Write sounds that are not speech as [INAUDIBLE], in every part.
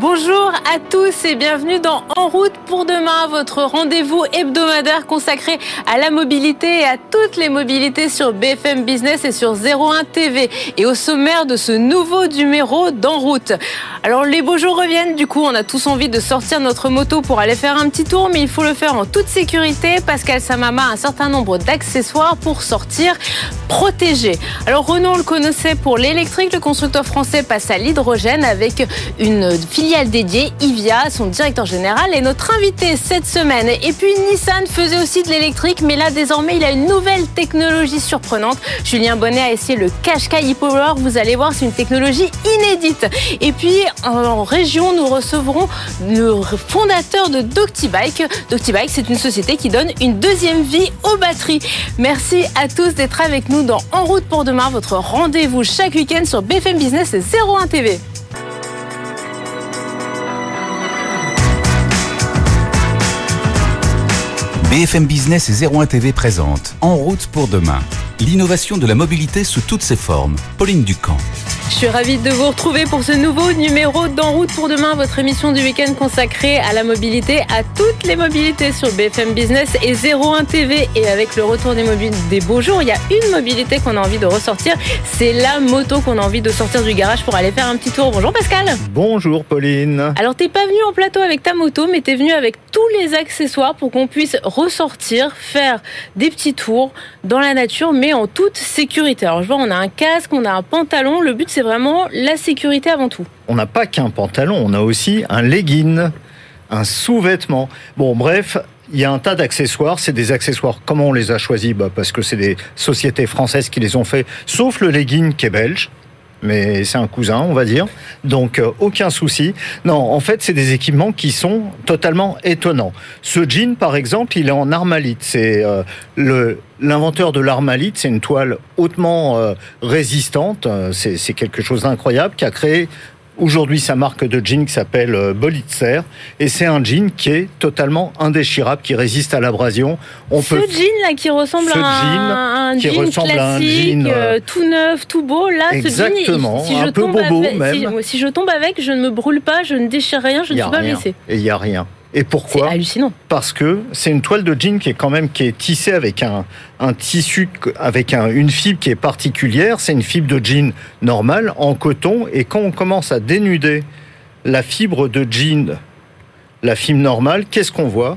Bonjour à tous et bienvenue dans En route pour demain, votre rendez-vous hebdomadaire consacré à la mobilité et à toutes les mobilités sur BFM Business et sur 01 TV. Et au sommaire de ce nouveau numéro d'En route. Alors les beaux jours reviennent, du coup on a tous envie de sortir notre moto pour aller faire un petit tour, mais il faut le faire en toute sécurité. Pascal Samama a un certain nombre d'accessoires pour sortir protégé. Alors Renault le connaissait pour l'électrique, le constructeur français passe à l'hydrogène avec une filière filiale dédiée, Ivia, son directeur général, est notre invité cette semaine. Et puis Nissan faisait aussi de l'électrique, mais là désormais il a une nouvelle technologie surprenante. Julien Bonnet a essayé le Qashqai e-Power. Vous allez voir, c'est une technologie inédite. Et puis en région, nous recevrons le fondateur de Doctibike. Doctibike, c'est une société qui donne une deuxième vie aux batteries. Merci à tous d'être avec nous dans En route pour demain, votre rendez-vous chaque week-end sur BFM Business et 01 TV. BFM Business et 01 TV présente En route pour demain. L'innovation de la mobilité sous toutes ses formes. Pauline Ducamp. Je suis ravie de vous retrouver pour ce nouveau numéro d'En route pour demain, votre émission du week-end consacrée à la mobilité, à toutes les mobilités sur BFM Business et 01 TV. Et avec le retour des, des beaux jours, il y a une mobilité qu'on a envie de ressortir. C'est la moto qu'on a envie de sortir du garage pour aller faire un petit tour. Bonjour Pascal. Bonjour Pauline. Alors t'es pas venu en plateau avec ta moto, mais t'es venu avec tous les accessoires pour qu'on puisse ressortir, faire des petits tours dans la nature, mais en toute sécurité. Alors je vois, on a un casque, on a un pantalon. Le but c'est vraiment la sécurité avant tout. On n'a pas qu'un pantalon, on a aussi un legging, un sous-vêtement. Bon, bref, il y a un tas d'accessoires. C'est des accessoires. Comment on les a choisis? Bah Parce que c'est des sociétés françaises qui les ont fait, sauf le legging qui est belge mais c'est un cousin, on va dire. Donc euh, aucun souci. Non, en fait, c'est des équipements qui sont totalement étonnants. Ce jean, par exemple, il est en armalite. C'est euh, le l'inventeur de l'armalite. C'est une toile hautement euh, résistante. C'est quelque chose d'incroyable qui a créé Aujourd'hui, sa marque de jean qui s'appelle euh, Bolitzer. Et c'est un jean qui est totalement indéchirable, qui résiste à l'abrasion. On Ce jean là qui ressemble à un, un, jean classique, euh, euh, tout neuf, tout beau. Là, Exactement, ce jean, si un peu bobo même. Si, je tombe avec, je ne me brûle pas, je ne déchire rien, je ne suis pas blessé. Et il n'y a rien. Et pourquoi C'est hallucinant. Parce que c'est une toile de jean qui est quand même qui est tissée avec un, un tissu avec un, une fibre qui est particulière. C'est une fibre de jean normale en coton. Et quand on commence à dénuder la fibre de jean, la fibre normale, qu'est-ce qu'on voit?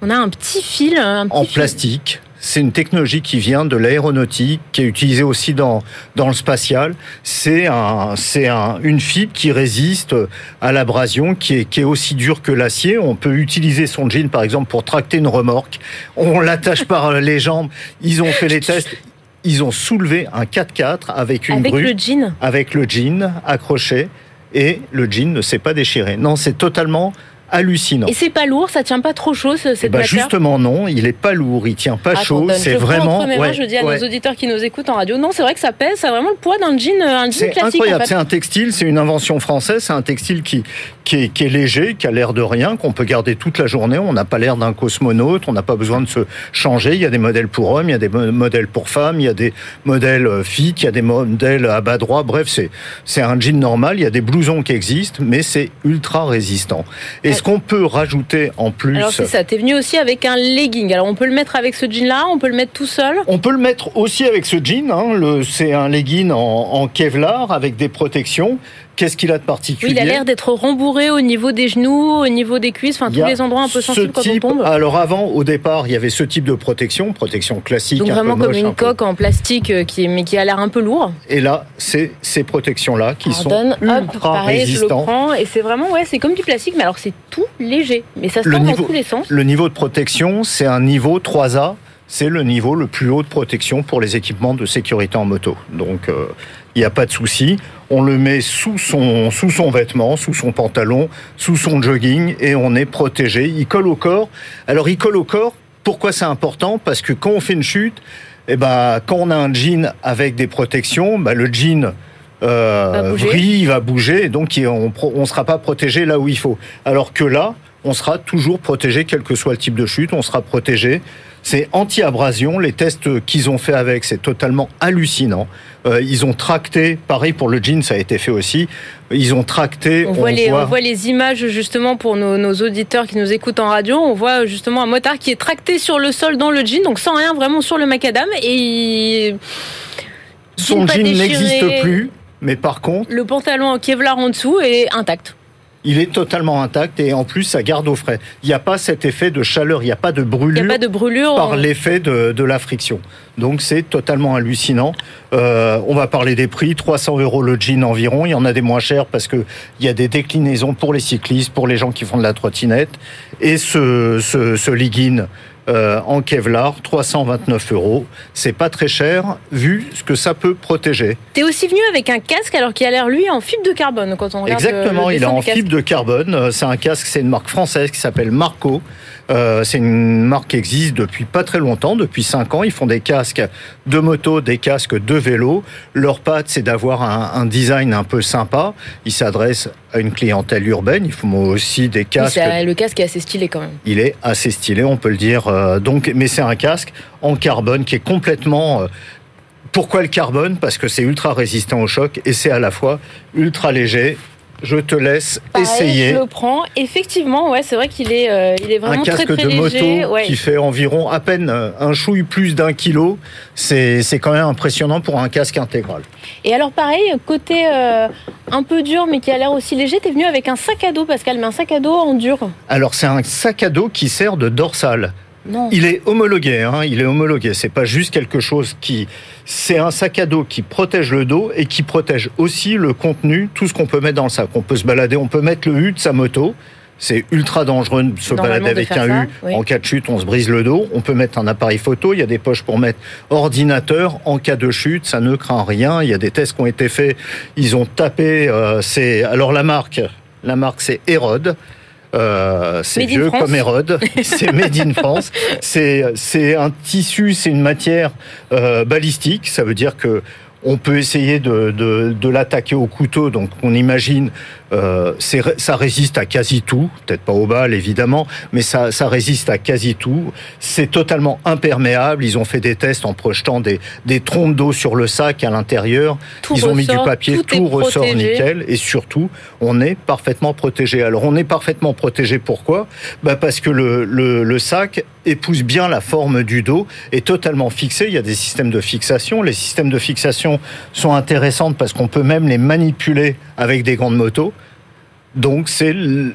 On a un petit fil, un en plastique c'est une technologie qui vient de l'aéronautique, qui est utilisée aussi dans, dans le spatial. C'est un, c'est un, une fibre qui résiste à l'abrasion, qui est, qui est aussi dure que l'acier. On peut utiliser son jean, par exemple, pour tracter une remorque. On l'attache par [LAUGHS] les jambes. Ils ont fait les tests. Ils ont soulevé un 4x4 avec une avec le jean. avec le jean accroché et le jean ne s'est pas déchiré. Non, c'est totalement hallucinant. Et c'est pas lourd, ça tient pas trop chaud cette bah Justement non, il est pas lourd, il tient pas chaud, c'est vraiment. Ouais, je dis à nos auditeurs qui nous écoutent en radio, non, c'est vrai que ça pèse, ça a vraiment le poids d'un jean, un jean C'est incroyable, c'est un textile, c'est une invention française, c'est un textile qui qui est, qui est léger, qui a l'air de rien, qu'on peut garder toute la journée. On n'a pas l'air d'un cosmonaute, on n'a pas besoin de se changer. Il y a des modèles pour hommes, il y a des modèles pour femmes, il y a des modèles euh, filles, il y a des modèles à bas droit. Bref, c'est c'est un jean normal. Il y a des blousons qui existent, mais c'est ultra résistant. Et est-ce qu'on peut rajouter en plus Alors c'est ça, t'es venu aussi avec un legging. Alors on peut le mettre avec ce jean-là, on peut le mettre tout seul? On peut le mettre aussi avec ce jean. Hein. C'est un legging en, en Kevlar avec des protections. Qu'est-ce qu'il a de particulier oui, Il a l'air d'être rembourré au niveau des genoux, au niveau des cuisses, enfin tous les endroits un peu sensibles quand on tombe. Alors avant, au départ, il y avait ce type de protection, protection classique. Donc vraiment comme une coque en plastique, euh, qui mais qui a l'air un peu lourd. Et là, c'est ces protections-là qui sont ultra pareil, résistants. Je le prends et c'est vraiment, ouais, c'est comme du plastique, mais alors c'est tout léger. Mais ça se tend dans tous les sens. Le niveau de protection, c'est un niveau 3A c'est le niveau le plus haut de protection pour les équipements de sécurité en moto. Donc, euh, il n'y a pas de souci. On le met sous son, sous son vêtement, sous son pantalon, sous son jogging et on est protégé. Il colle au corps. Alors, il colle au corps. Pourquoi c'est important? Parce que quand on fait une chute, eh ben, quand on a un jean avec des protections, ben, le jean euh, va brille, va bouger, donc on ne sera pas protégé là où il faut. Alors que là, on sera toujours protégé, quel que soit le type de chute, on sera protégé C'est anti-abrasion. Les tests qu'ils ont fait avec, c'est totalement hallucinant. Euh, ils ont tracté, pareil pour le jean, ça a été fait aussi. Ils ont tracté. On, voit, les, on voit les images justement pour nos, nos, auditeurs qui nous écoutent en radio. On voit justement un motard qui est tracté sur le sol dans le jean, donc sans rien, vraiment sur le macadam. Et son jean n'existe plus, mais par contre. Le pantalon en Kevlar en dessous est intact il est totalement intact et en plus ça garde au frais. Il n'y a pas cet effet de chaleur, il n'y a pas de brûlure, pas de brûlure par l'effet de, la friction. Donc c'est totalement hallucinant. Euh, on va parler des prix, 300 euros le jean environ. Il y en a des moins chers parce que il y a des déclinaisons pour les cyclistes, pour les gens qui font de la trottinette. Et ce, ce, ce legging euh, en Kevlar, 329 euros. C'est pas très cher vu ce que ça peut protéger. Tu es aussi venu avec un casque alors qu'il a l'air lui en fibre de carbone quand on regarde Exactement, il est en fibre de carbone. Euh, c'est un casque, c'est une marque française qui s'appelle Marco. Euh, c'est une marque qui existe depuis pas très longtemps, depuis 5 ans. Ils font des casques de moto, des casques de vélo. Leur patte, c'est d'avoir un, design un peu sympa. Ils s'adressent à une clientèle urbaine. Ils font aussi des casques. le casque est assez stylé quand même. Il est assez stylé, on peut le dire. Euh, donc, mais c'est un casque en carbone qui est complètement euh, pourquoi le carbone? Parce que c'est ultra résistant au choc et c'est à la fois ultra léger je te laisse essayer. Je le prends. Effectivement, ouais, c'est vrai qu'il est, euh, il est vraiment très, très de moto qui fait environ à peine euh, un chouille plus d'un kilo. C'est, c'est quand même impressionnant pour un casque intégral. Et alors, pareil, côté euh, un peu dur, mais qui a l'air aussi léger, t'es venu avec un sac à dos, Pascal, mais un sac à dos en dur. Alors, c'est un sac à dos qui sert de dorsale. Il est homologué, hein, il est homologué. C'est pas juste quelque chose qui. C'est un sac à dos qui protège le dos et qui protège aussi le contenu, tout ce qu'on peut mettre dans le sac. On peut se balader, on peut mettre le U de sa moto. C'est ultra dangereux de se balader avec un U. En cas de chute, on se brise le dos. On peut mettre un appareil photo. Il y a des poches pour mettre ordinateur. En cas de chute, ça ne craint rien. Il y a des tests qui ont été faits. Ils ont tapé. Euh, c'est alors la marque. La marque, c'est Hérode. Euh, c'est vieux comme Hérode, [LAUGHS] c'est made in France. C'est un tissu, c'est une matière euh, balistique. Ça veut dire que on peut essayer de, de, de l'attaquer au couteau. Donc on imagine euh, ça résiste à quasi tout, peut-être pas aux balles évidemment, mais ça, ça résiste à quasi tout. C'est totalement imperméable. Ils ont fait des tests en projetant des, des trompes d'eau sur le sac à l'intérieur. Ils ont mis du papier, tout, ressort nickel, et surtout, on est parfaitement protégé. Alors on est parfaitement protégé. Pourquoi? Bah Parce que le, le, le sac épouse bien la forme du dos, est totalement fixé. Il y a des systèmes de fixation. Les systèmes de fixation sont intéressants parce qu'on peut même les manipuler avec des grandes motos. Donc c'est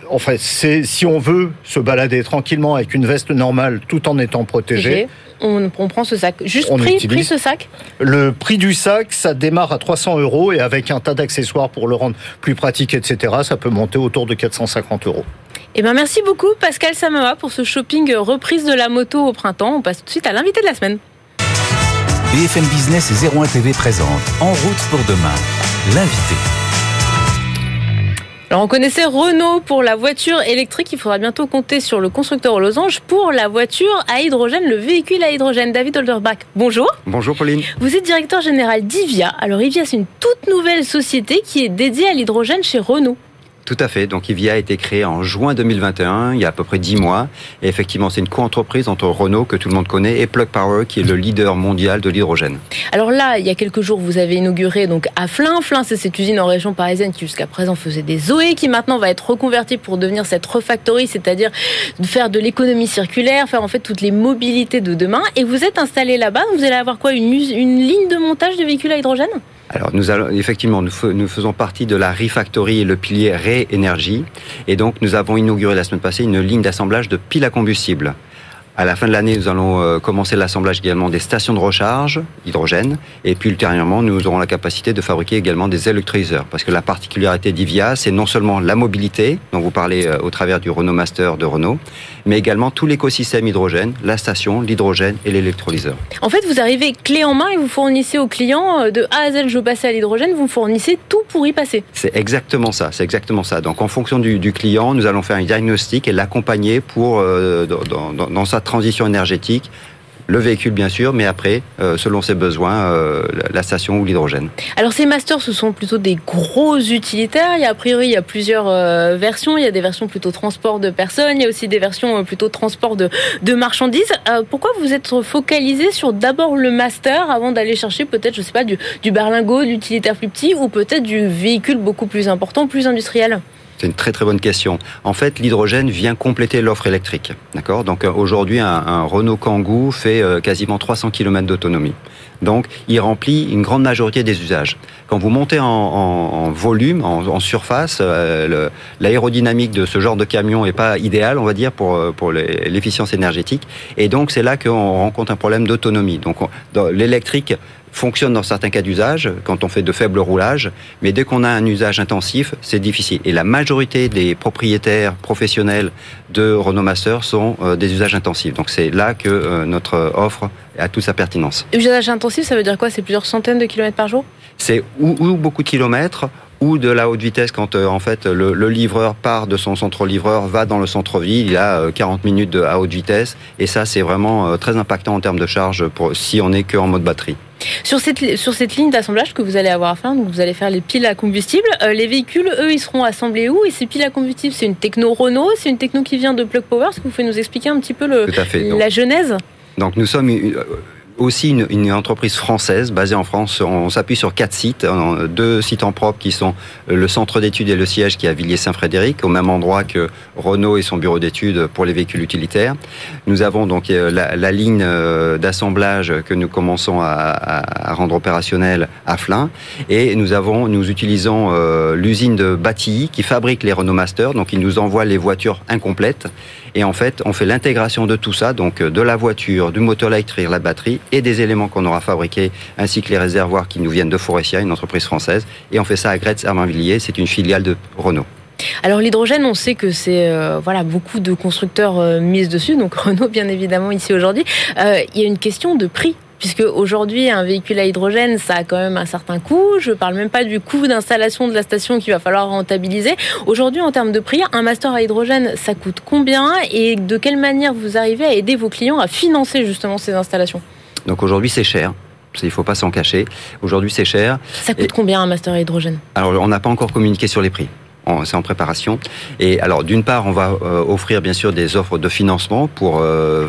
en fait c'est si on veut se balader tranquillement avec une veste normale tout en étant protégé. On, prend ce sac. Juste on prix, prix ce sac Le prix du sac, ça démarre à 300 euros et avec un tas d'accessoires pour le rendre plus pratique, etc., ça peut monter autour de 450 euros. Eh ben merci beaucoup Pascal Samoa pour ce shopping reprise de la moto au printemps. On passe tout de suite à l'invité de la semaine. BFM Business et 01 TV présente En route pour demain, l'invité. Alors on connaissait Renault pour la voiture électrique, il faudra bientôt compter sur le constructeur aux losanges pour la voiture à hydrogène, le véhicule à hydrogène. David Olderbach, bonjour. Bonjour Pauline. Vous êtes directeur général d'IVIA. Alors IVIA, c'est une toute nouvelle société qui est dédiée à l'hydrogène chez Renault. Tout à fait. Donc IVIA a été créé en juin 2021, il y a à peu près 10 mois. Et effectivement, c'est une co-entreprise entre Renault, que tout le monde connaît, et Plug Power, qui est le leader mondial de l'hydrogène. Alors là, il y a quelques jours, vous avez inauguré donc à Flins. Flins, c'est cette usine en région parisienne qui jusqu'à présent faisait des Zoé, qui maintenant va être reconvertie pour devenir cette refactory, c'est-à-dire faire de l'économie circulaire, faire en fait toutes les mobilités de demain. Et vous êtes installé là-bas, vous allez avoir quoi? Une, une ligne de montage de véhicules à hydrogène? Alors nous allons effectivement nous, nous, faisons partie de la Refactory et le pilier Ré-Énergie et donc nous avons inauguré la semaine passée une ligne d'assemblage de piles à combustible. À la fin de l'année, nous allons euh, commencer l'assemblage également des stations de recharge hydrogène. Et puis ultérieurement, nous aurons la capacité de fabriquer également des électrolyseurs. Parce que la particularité d'IVIA, c'est non seulement la mobilité, dont vous parlez euh, au travers du Renault Master de Renault, mais également tout l'écosystème hydrogène, la station, l'hydrogène et l'électrolyseur. En fait, vous arrivez clé en main et vous fournissez aux clients euh, de A à Z, je veux passer à l'hydrogène, vous fournissez tout pour y passer. C'est exactement ça, c'est exactement ça. Donc en fonction du, client, nous allons faire un diagnostic et l'accompagner pour dans, dans, dans sa transition énergétique le véhicule bien sûr, mais après, euh, selon ses besoins, euh, la station ou l'hydrogène. Alors ces masters, ce sont plutôt des gros utilitaires. Il y a, a priori, il y a plusieurs euh, versions. Il y a des versions plutôt transport de personnes, il y a aussi des versions plutôt transport de, de marchandises. pourquoi vous êtes focalisé sur d'abord le master avant d'aller chercher peut-être, je sais pas, du, du berlingot, d'utilitaire plus petit ou peut-être du véhicule beaucoup plus important, plus industriel? C'est une très très bonne question. En fait, l'hydrogène vient compléter l'offre électrique. D'accord? Donc euh, aujourd'hui, un, Renault Kangoo fait euh, quasiment 300 km d'autonomie. Donc, il remplit une grande majorité des usages. Quand vous montez en, volume, en, surface, euh, l'aérodynamique de ce genre de camion n'est pas idéale, on va dire, pour, pour l'efficience énergétique. Et donc, c'est là qu'on rencontre un problème d'autonomie. Donc, l'électrique fonctionne dans certains cas d'usage, quand on fait de faibles roulages, mais dès qu'on a un usage intensif, c'est difficile. Et la majorité des propriétaires professionnels de Renault Master sont euh, des usages intensifs. Donc c'est là que euh, notre offre a toute sa pertinence. Usage intensif, ça veut dire quoi? C'est plusieurs centaines de kilomètres par jour? C'est ou, ou, beaucoup de kilomètres, ou de la haute vitesse quand euh, en fait le, livreur part de son centre livreur, va dans le centre-ville, il a 40 minutes de, à haute vitesse, et ça c'est vraiment très impactant en termes de charge pour, si on n'est qu'en mode batterie. Sur cette, sur cette ligne d'assemblage que vous allez avoir à faire, donc vous allez faire les piles à combustible, euh, les véhicules, eux, ils seront assemblés où? Et ces piles à combustible, c'est une techno Renault, c'est une techno qui vient de Plug Power? Est-ce que vous pouvez nous expliquer un petit peu le, la genèse? donc nous sommes euh, aussi une, entreprise française basée en France. On s'appuie sur quatre sites, deux sites en propre qui sont le centre d'études et le siège qui est à Villiers-Saint-Frédéric, au même endroit que Renault et son bureau d'études pour les véhicules utilitaires. Nous avons donc euh, la, ligne euh, d'assemblage que nous commençons à, rendre opérationnelle à Flins, et nous avons, nous utilisons euh, l'usine de Bâtilly qui fabrique les Renault Master, donc ils nous envoient les voitures incomplètes, et en fait on fait l'intégration de tout ça, donc de la voiture, du moteur électrique, la batterie et des éléments qu'on aura fabriqués, ainsi que les réservoirs qui nous viennent de Forestia, une entreprise française. Et on fait ça à Gretz Herminvilliers, c'est une filiale de Renault. Alors l'hydrogène, on sait que c'est euh, voilà beaucoup de constructeurs euh, dessus, donc [LAUGHS] Renault bien évidemment ici aujourd'hui. Euh, il y a une question de prix puisque aujourd'hui un véhicule à hydrogène ça a quand même un certain coût. Je parle même pas du coût d'installation de la station qu'il va falloir rentabiliser. Aujourd'hui en termes de prix, un master à hydrogène ça coûte combien? Et de quelle manière vous arrivez à aider vos clients à financer justement ces installations? Donc aujourd'hui, c'est cher. Il ne faut pas s'en cacher. Aujourd'hui, c'est cher. Ça coûte combien un master à hydrogène? Alors, on n'a pas encore communiqué sur les prix c'est en préparation. Et alors, d'une part, on va euh, offrir bien sûr des offres de financement pour euh,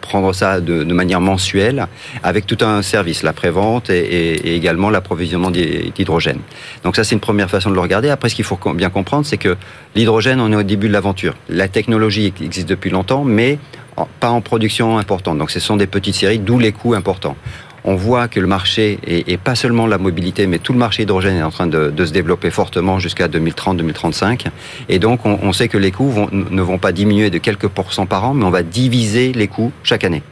prendre ça de, manière mensuelle, avec tout un service, la prévente et, et, également l'approvisionnement d'hydrogène. Donc ça, c'est une première façon de le regarder. Après, ce qu'il faut bien comprendre, c'est que l'hydrogène, on est au début de l'aventure. La technologie existe depuis longtemps, mais pas en production importante. Donc ce sont des petites séries, d'où les coûts importants. On voit que le marché, et, pas seulement la mobilité, mais tout le marché hydrogène est en train de, se développer fortement jusqu'à 2030-2035. Et donc on, sait que les coûts ne vont pas diminuer de quelques pourcents par an, mais on va diviser les coûts chaque année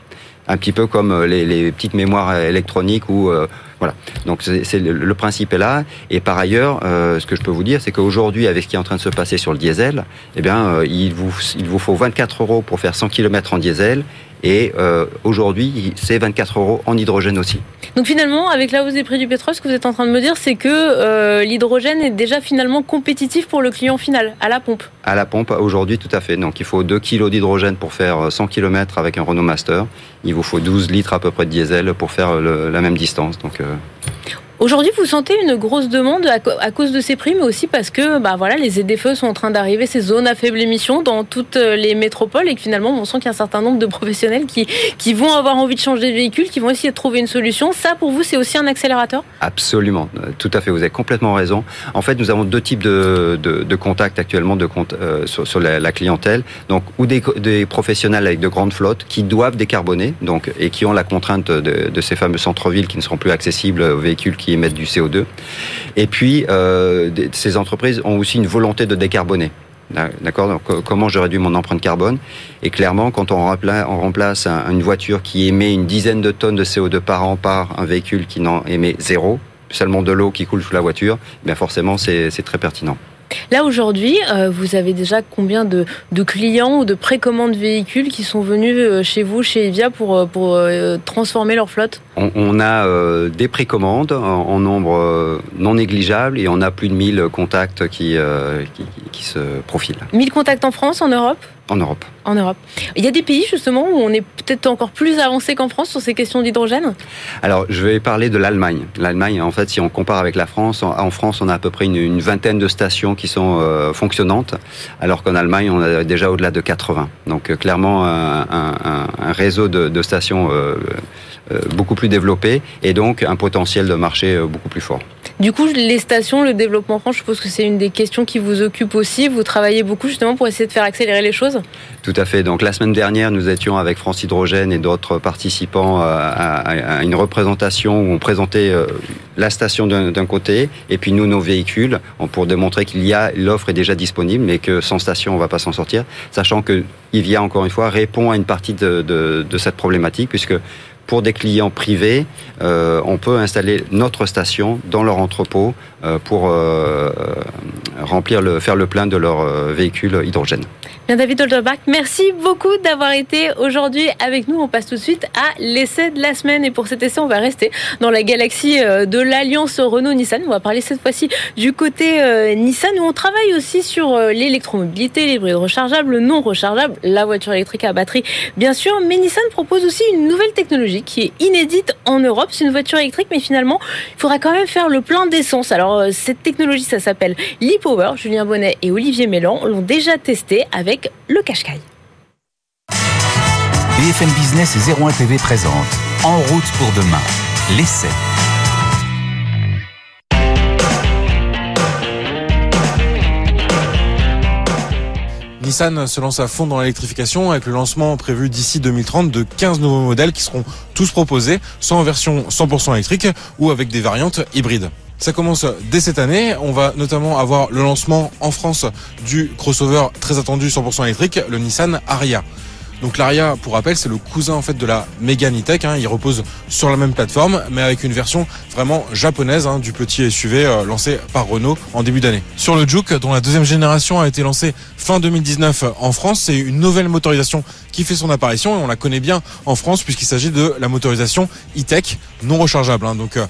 un petit peu comme euh, les, petites mémoires électroniques ou euh, voilà. Donc c'est le, principe est là. Et par ailleurs, euh, ce que je peux vous dire, c'est qu'aujourd'hui, avec ce qui est en train de se passer sur le diesel, eh bien, il vous il vous faut 24 euros pour faire 100 km en diesel et euh, aujourd'hui, c'est 24 euros en hydrogène aussi. Donc finalement, avec la hausse des prix du pétrole, ce que vous êtes en train de me dire, c'est que euh, l'hydrogène est déjà finalement compétitif pour le client final, à la pompe. À la pompe, aujourd'hui, tout à fait. Donc il faut 2 kg d'hydrogène pour faire 100 km avec un Renault Master. Il vous faut 12 litres à peu près de diesel pour faire la même distance. Donc, euh, Aujourd'hui, vous sentez une grosse demande à, cause de ces prix, mais aussi parce que bah, voilà, les ZFE sont en train d'arriver, ces zones à faible émission, dans toutes euh, les métropoles, et que finalement, on sent qu'il y a un certain nombre de professionnels qui, qui vont avoir envie de changer de véhicule, qui vont essayer de trouver une solution. Ça, pour vous, c'est aussi un accélérateur? Absolument, euh, tout à fait, vous avez complètement raison. En fait, nous avons deux types de, de, contacts actuellement de euh, sur, la, clientèle. Donc, ou des, des, professionnels avec de grandes flottes qui doivent décarboner, donc, et qui ont la contrainte de, de ces fameux centres-villes qui ne seront plus accessibles aux véhicules qui qui émettent du CO2. Et puis, euh, ces entreprises ont aussi une volonté de décarboner. D'accord? Comment je réduis mon empreinte carbone? Et clairement, quand on remplace, une voiture qui émet une dizaine de tonnes de CO2 par an par un véhicule qui n'en émet zéro, seulement de l'eau qui coule sous la voiture, bien forcément, c'est très pertinent. Là aujourd'hui, euh, vous avez déjà combien de, clients ou de précommandes véhicules qui sont venus euh, chez vous, chez Evia, pour, pour transformer leur flotte? On, a euh, des précommandes en, nombre non négligeable et on a plus de 1000 contacts qui, qui, qui se profilent. 1000 contacts en France, en Europe? En Europe. En Europe. Il y a des pays justement où on est peut-être encore plus avancé qu'en France sur ces questions d'hydrogène? Alors, je vais parler de l'Allemagne. L'Allemagne, en fait, si on compare avec la France, en France, on a à peu près une, vingtaine de stations qui sont euh, fonctionnantes, alors qu'en Allemagne, on a déjà au-delà de 80. Donc, euh, clairement, un, réseau de, stations euh, beaucoup plus développé et donc un potentiel de marché beaucoup plus fort. Du coup, les stations, le développement France, je suppose que c'est une des questions qui vous occupe aussi. Vous travaillez beaucoup justement pour essayer de faire accélérer les choses Tout à fait. Donc la semaine dernière, nous étions avec France Hydrogène et d'autres participants euh, à, une représentation où on présentait euh, la station d'un côté et puis nous nos véhicules pour démontrer qu'il y a l'offre est déjà disponible mais que sans station on va pas s'en sortir, sachant que IVIA encore une fois répond à une partie de, cette problématique puisque pour des clients privés, euh, on peut installer notre station dans leur entrepôt pour euh, remplir le, faire le plein de leur véhicule hydrogène. Bien, David Olderbach, merci beaucoup d'avoir été aujourd'hui avec nous. On passe tout de suite à l'essai de la semaine. Et pour cet essai, on va rester dans la galaxie de l'alliance Renault-Nissan. On va parler cette fois-ci du côté Nissan où on travaille aussi sur l'électromobilité, les hybrides rechargeables, non rechargeables, la voiture électrique à batterie, bien sûr. Mais Nissan propose aussi une nouvelle technologie qui est inédite en Europe. C'est une voiture électrique, mais finalement, il faudra quand même faire le plein d'essence. Alors, euh, cette technologie, ça s'appelle l'e-Power. Julien Bonnet et Olivier Mélan l'ont déjà testé avec le Qashqai. BFM Business et 01 TV présente En route pour demain, l'essai. Nissan se lance à fond dans l'électrification avec le lancement prévu d'ici 2030 de 15 nouveaux modèles qui seront tous proposés, soit en version 100% électrique ou avec des variantes hybrides. Ça commence dès cette année. On va notamment avoir le lancement en France du crossover très attendu 100% électrique, le Nissan Aria. Donc l'Aria, pour rappel, c'est le cousin en fait de la Megane E-Tech. Hein. Il repose sur la même plateforme, mais avec une version vraiment japonaise hein, du petit SUV euh, lancé par Renault en début d'année. Sur le Juke, dont la deuxième génération a été lancée fin 2019 en France, c'est une nouvelle motorisation qui fait son apparition et on la connaît bien en France puisqu'il s'agit de la motorisation E-Tech non rechargeable. Hein. Donc euh,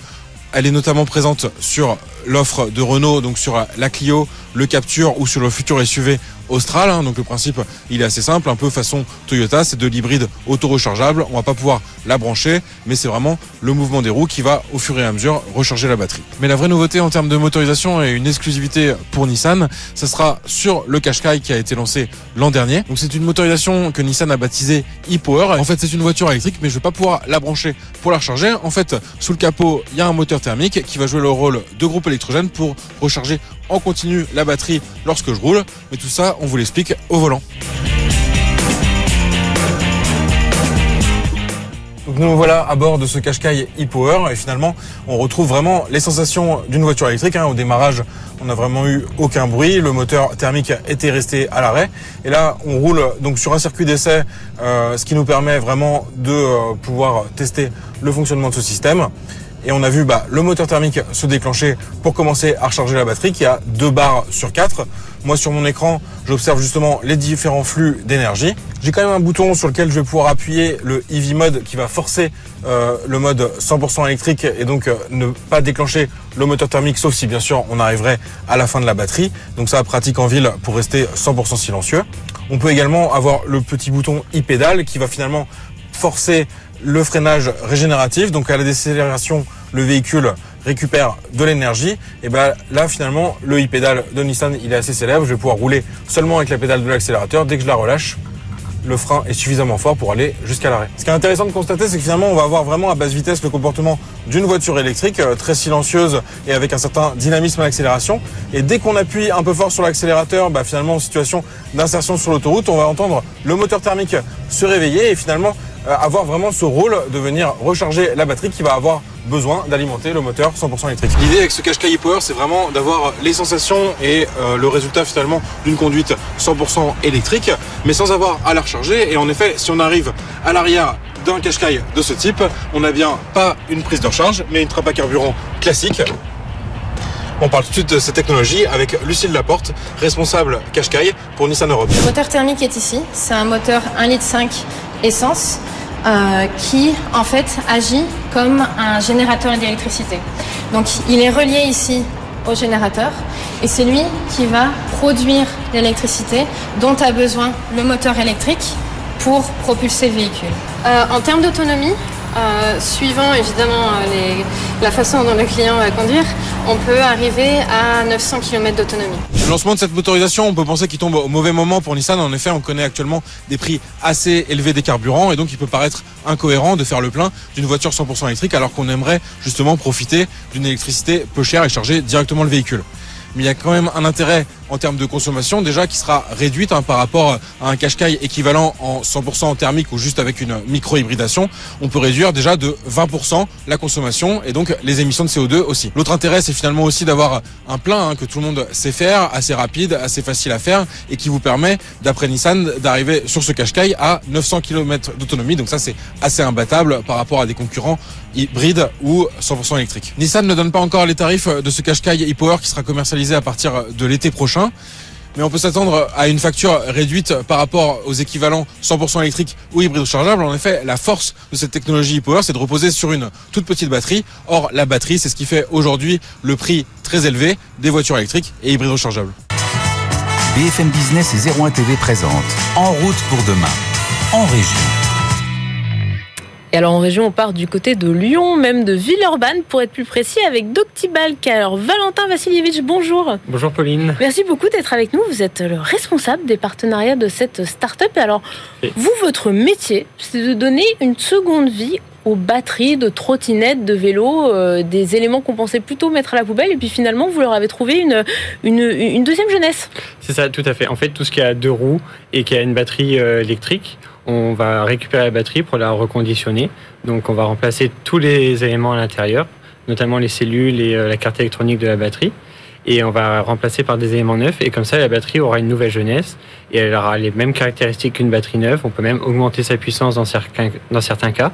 elle est notamment présente sur l'offre de Renault, donc sur la Clio, le Capture ou sur le futur SUV Austral. Hein. donc le principe, il est assez simple, un peu façon Toyota, c'est de l'hybride auto-rechargeable. On va pas pouvoir la brancher, mais c'est vraiment le mouvement des roues qui va au fur et à mesure recharger la batterie. Mais la vraie nouveauté en termes de motorisation et une exclusivité pour Nissan, ça sera sur le Qashqai qui a été lancé l'an dernier. Donc c'est une motorisation que Nissan a baptisée e-Power. En fait, c'est une voiture électrique, mais je vais pas pouvoir la brancher pour la recharger. En fait, sous le capot, il y a un moteur thermique qui va jouer le rôle de groupe électrogène pour recharger en continu la batterie lorsque je roule. Mais tout ça, on vous l'explique au volant. nous voilà à bord de ce Qashqai e-Power et finalement on retrouve vraiment les sensations d'une voiture électrique. Hein. Au démarrage, on n'a vraiment eu aucun bruit, le moteur thermique était resté à l'arrêt et là on roule donc sur un circuit d'essai, euh, ce qui nous permet vraiment de euh, pouvoir tester le fonctionnement de ce système et on a vu bah, le moteur thermique se déclencher pour commencer à recharger la batterie qui a deux barres sur quatre. Moi sur mon écran, j'observe justement les différents flux d'énergie. J'ai quand même un bouton sur lequel je vais pouvoir appuyer le EV mode qui va forcer euh, le mode 100% électrique et donc euh, ne pas déclencher le moteur thermique sauf si bien sûr on arriverait à la fin de la batterie. Donc ça pratique en ville pour rester 100% silencieux. On peut également avoir le petit bouton e-pédale qui va finalement forcer le freinage régénératif. Donc à la décélération, le véhicule récupère de l'énergie. Et ben là finalement le e-pédale de Nissan il est assez célèbre. Je vais pouvoir rouler seulement avec la pédale de l'accélérateur. Dès que je la relâche, le frein est suffisamment fort pour aller jusqu'à l'arrêt. Ce qui est intéressant de constater, c'est que finalement, on va avoir vraiment à basse vitesse le comportement d'une voiture électrique, euh, très silencieuse et avec un certain dynamisme à l'accélération. Et dès qu'on appuie un peu fort sur l'accélérateur, bah, finalement, en situation d'insertion sur l'autoroute, on va entendre le moteur thermique se réveiller et finalement euh, avoir vraiment ce rôle de venir recharger la batterie qui va avoir besoin d'alimenter le moteur 100% électrique. L'idée avec ce Qashqai Power, c'est vraiment d'avoir les sensations et euh, le résultat finalement d'une conduite 100% électrique, mais sans avoir à la recharger. Et en effet, si on arrive à l'arrière d'un Qashqai de ce type, on n'a bien pas une prise de recharge, mais une trappe à carburant classique. On parle tout de suite de cette technologie avec Lucille Laporte, responsable Qashqai pour Nissan Europe. Le moteur thermique est ici, c'est un moteur 1,5 litre essence euh, qui en fait agit comme un générateur d'électricité. Donc il est relié ici au générateur et c'est lui qui va produire l'électricité dont a besoin le moteur électrique pour propulser le véhicule. Euh, en termes d'autonomie, euh, suivant évidemment euh, la façon dont le client va conduire, on peut arriver à 900 km d'autonomie. Le lancement de cette motorisation, on peut penser qu'il tombe au mauvais moment pour Nissan. En effet, on connaît actuellement des prix assez élevés des carburants et donc il peut paraître incohérent de faire le plein d'une voiture 100% électrique alors qu'on aimerait justement profiter d'une électricité peu chère et charger directement le véhicule mais il y a quand même un intérêt en termes de consommation déjà qui sera réduite hein, par rapport à un Qashqai équivalent en 100% thermique ou juste avec une micro-hybridation. On peut réduire déjà de 20% la consommation et donc les émissions de CO2 aussi. L'autre intérêt, c'est finalement aussi d'avoir un plein hein, que tout le monde sait faire, assez rapide, assez facile à faire et qui vous permet, d'après Nissan, d'arriver sur ce Qashqai à 900 km d'autonomie. Donc ça, c'est assez imbattable par rapport à des concurrents hybrides ou 100% électriques. Nissan ne donne pas encore les tarifs de ce Qashqai e-Power qui sera commercialisé à partir de l'été prochain. Mais on peut s'attendre à une facture réduite par rapport aux équivalents 100% électriques ou hybrides rechargeables. En effet, la force de cette technologie e-Power, c'est de reposer sur une toute petite batterie. Or, la batterie, c'est ce qui fait aujourd'hui le prix très élevé des voitures électriques et hybrides rechargeables. BFM Business et 01 TV présente En route pour demain, en région. Et alors en région, on part du côté de Lyon, même de Villeurbanne, pour être plus précis, avec Doctibalk. Alors Valentin Vassilievitch, bonjour. Bonjour Pauline. Merci beaucoup d'être avec nous. Vous êtes le responsable des partenariats de cette start-up. Et alors, vous, votre métier, c'est de donner une seconde vie aux batteries de trottinettes, de vélos, euh, des éléments qu'on pensait plutôt mettre à la poubelle, et puis finalement vous leur avez trouvé une, une, une deuxième jeunesse. C'est ça, tout à fait. En fait, tout ce qui a deux roues et qui a une batterie euh, électrique, on va récupérer la batterie pour la reconditionner. Donc on va remplacer tous les éléments à l'intérieur, notamment les cellules et euh, la carte électronique de la batterie. Et on va remplacer par des éléments neufs. Et comme ça, la batterie aura une nouvelle jeunesse. Et elle aura les mêmes caractéristiques qu'une batterie neuve. On peut même augmenter sa puissance dans certains, dans certains cas.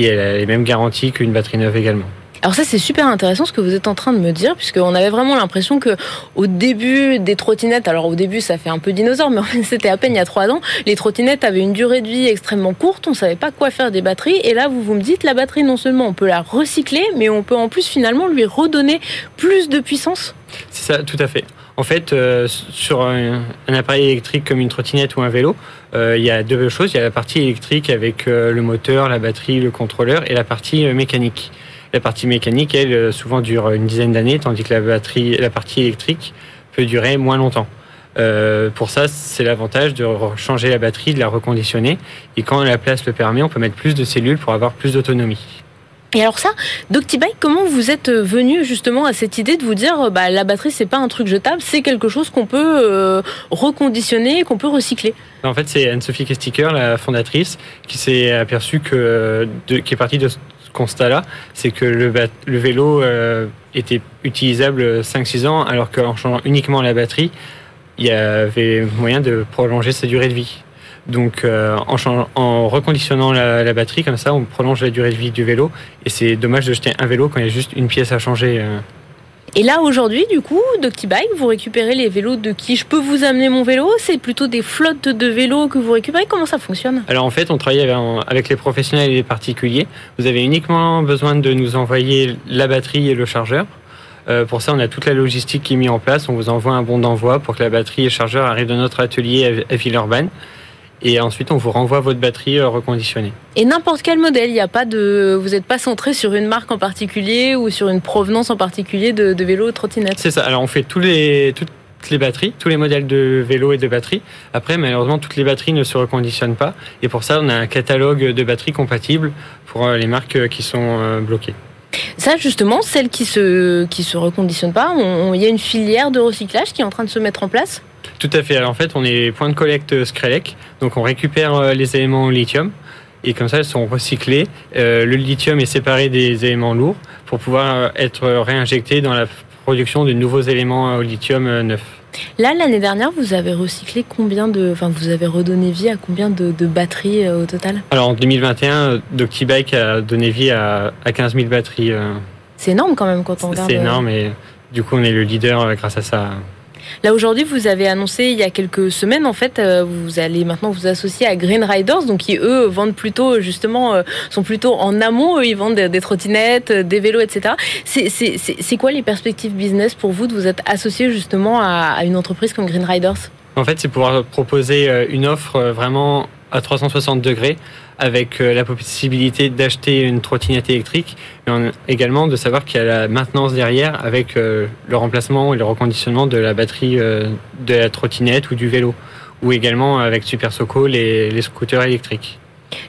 Et elle a les mêmes garanties qu'une batterie neuve également. Alors ça c'est super intéressant ce que vous êtes en train de me dire puisqu'on avait vraiment l'impression que au début des trottinettes, alors au début ça fait un peu dinosaure mais c'était à peine il y a trois ans, les trottinettes avaient une durée de vie extrêmement courte, on savait pas quoi faire des batteries et là vous vous me dites la batterie non seulement on peut la recycler mais on peut en plus finalement lui redonner plus de puissance. C'est ça tout à fait. En fait, euh, sur un, appareil électrique comme une trottinette ou un vélo, euh, il y a deux choses. Il y a la partie électrique avec euh, le moteur, la batterie, le contrôleur et la partie mécanique. La partie mécanique, elle, souvent dure une dizaine d'années, tandis que la, batterie, la partie électrique peut durer moins longtemps. Pour ça, c'est l'avantage de changer la batterie, de la reconditionner. Et quand la place le permet, on peut mettre plus de cellules pour avoir plus d'autonomie. Et alors ça, Doctibike, comment vous êtes venu justement à cette idée de vous dire, bah, la batterie c'est pas un truc jetable, c'est quelque chose qu'on peut euh, reconditionner, qu'on peut recycler? En fait, c'est Anne-Sophie Kestiker, la fondatrice, qui s'est aperçue que, qui est partie de constat-là, c'est que le, vélo euh, était utilisable 5-6 ans, alors qu'en changeant uniquement la batterie, il y avait moyen de prolonger sa durée de vie. Donc euh, en, en, reconditionnant la, la, batterie comme ça, on prolonge la durée de vie du vélo. Et c'est dommage de jeter un vélo quand il y a juste une pièce à changer. Euh. Et là, aujourd'hui, du coup, Doctibike, vous récupérez les vélos de qui Je peux vous amener mon vélo? C'est plutôt des flottes de vélos que vous récupérez? Comment ça fonctionne? Alors en fait, on travaille avec les professionnels et les particuliers. Vous avez uniquement besoin de nous envoyer la batterie et le chargeur. Euh, pour ça, on a toute la logistique qui est mise en place. On vous envoie un bon d'envoi pour que la batterie et le chargeur arrivent dans notre atelier à Villeurbanne et ensuite on vous renvoie votre batterie euh, reconditionnée. Et n'importe quel modèle, il n'y a pas de, vous n'êtes pas centré sur une marque en particulier ou sur une provenance en particulier de, de vélo ou trottinette. C'est ça. Alors on fait tous les, toutes les batteries, tous les modèles de vélo et de batteries. Après, malheureusement, toutes les batteries ne se reconditionnent pas. Et pour ça, on a un catalogue de batteries compatibles pour euh, les marques euh, qui sont bloquées. Ça, justement, celles qui se, qui se reconditionnent pas, il y a une filière de recyclage qui est en train de se mettre en place tout à fait. Alors en fait, on est point de collecte Screlec, donc on récupère euh, les éléments au lithium et comme ça, elles sont recyclées. Euh, le lithium est séparé des éléments lourds pour pouvoir euh, être réinjecté dans la production de nouveaux éléments au lithium neufs. Là, l'année dernière, vous avez recyclé combien de, enfin, vous avez redonné vie à combien de, batteries au total? Alors en 2021, Doctibike a donné vie à, à 15 000 batteries. C'est énorme quand même quand on regarde. C'est énorme et du coup, on est le leader grâce à ça. Là aujourd'hui, vous avez annoncé il y a quelques semaines, en fait, euh, vous allez maintenant vous associer à Green Riders, donc qui eux vendent plutôt justement, euh, sont plutôt en amont. Eux, ils vendent des, trottinettes, des vélos, etc. C'est quoi les perspectives business pour vous de vous être associé justement à, à une entreprise comme Green Riders? En fait, c'est pouvoir proposer une offre vraiment à 360 degrés avec euh, la possibilité d'acheter une trottinette électrique, mais également de savoir qu'il y a la maintenance derrière avec euh, le remplacement et le reconditionnement de la batterie euh, de la trottinette ou du vélo, ou également avec Super Soco les, les scooters électriques.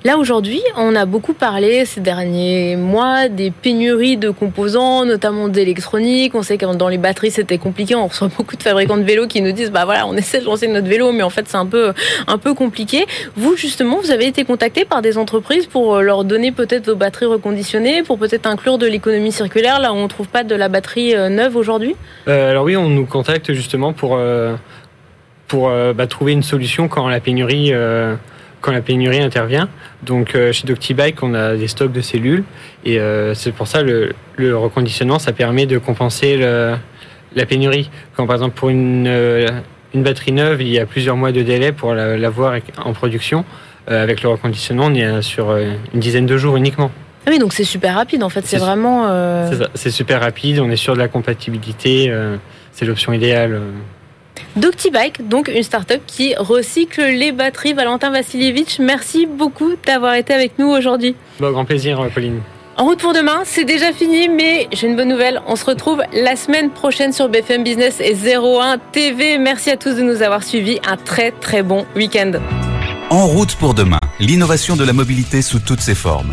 Là aujourd'hui, on a beaucoup parlé ces derniers mois des pénuries de composants, notamment d'électronique. On sait que dans les batteries c'était compliqué. On reçoit [LAUGHS] beaucoup de fabricants de vélos qui nous disent bah voilà, on essaie de lancer notre vélo, mais en fait c'est un peu un peu compliqué. Vous justement, vous avez été contacté par des entreprises pour euh, leur donner peut-être vos batteries reconditionnées, pour peut-être inclure de l'économie circulaire là où on trouve pas de la batterie euh, neuve aujourd'hui. Euh, alors oui, on nous contacte justement pour bah, trouver une solution quand la pénurie quand la pénurie intervient. Donc euh, chez DoctiBike, on a des stocks de cellules et euh, c'est pour ça le, le reconditionnement, ça permet de compenser le, la pénurie. Quand par exemple pour une, euh, une batterie neuve, il y a plusieurs mois de délai pour l'avoir en production, avec le reconditionnement, on est sur une dizaine de jours uniquement. Ah oui, donc c'est super rapide en fait, c'est vraiment... C'est super rapide, on est sûr de la compatibilité, c'est l'option idéale. DoctiBike, donc une start-up qui recycle les batteries. Valentin Vassilievitch, merci beaucoup d'avoir été avec nous aujourd'hui. Bon, grand plaisir, Pauline. En route pour demain, c'est déjà fini, mais j'ai une bonne nouvelle. On se retrouve la semaine prochaine sur BFM Business et 01 TV. Merci à tous de nous avoir suivis. Un très très bon week-end. En route pour demain, l'innovation de la mobilité sous toutes ses formes.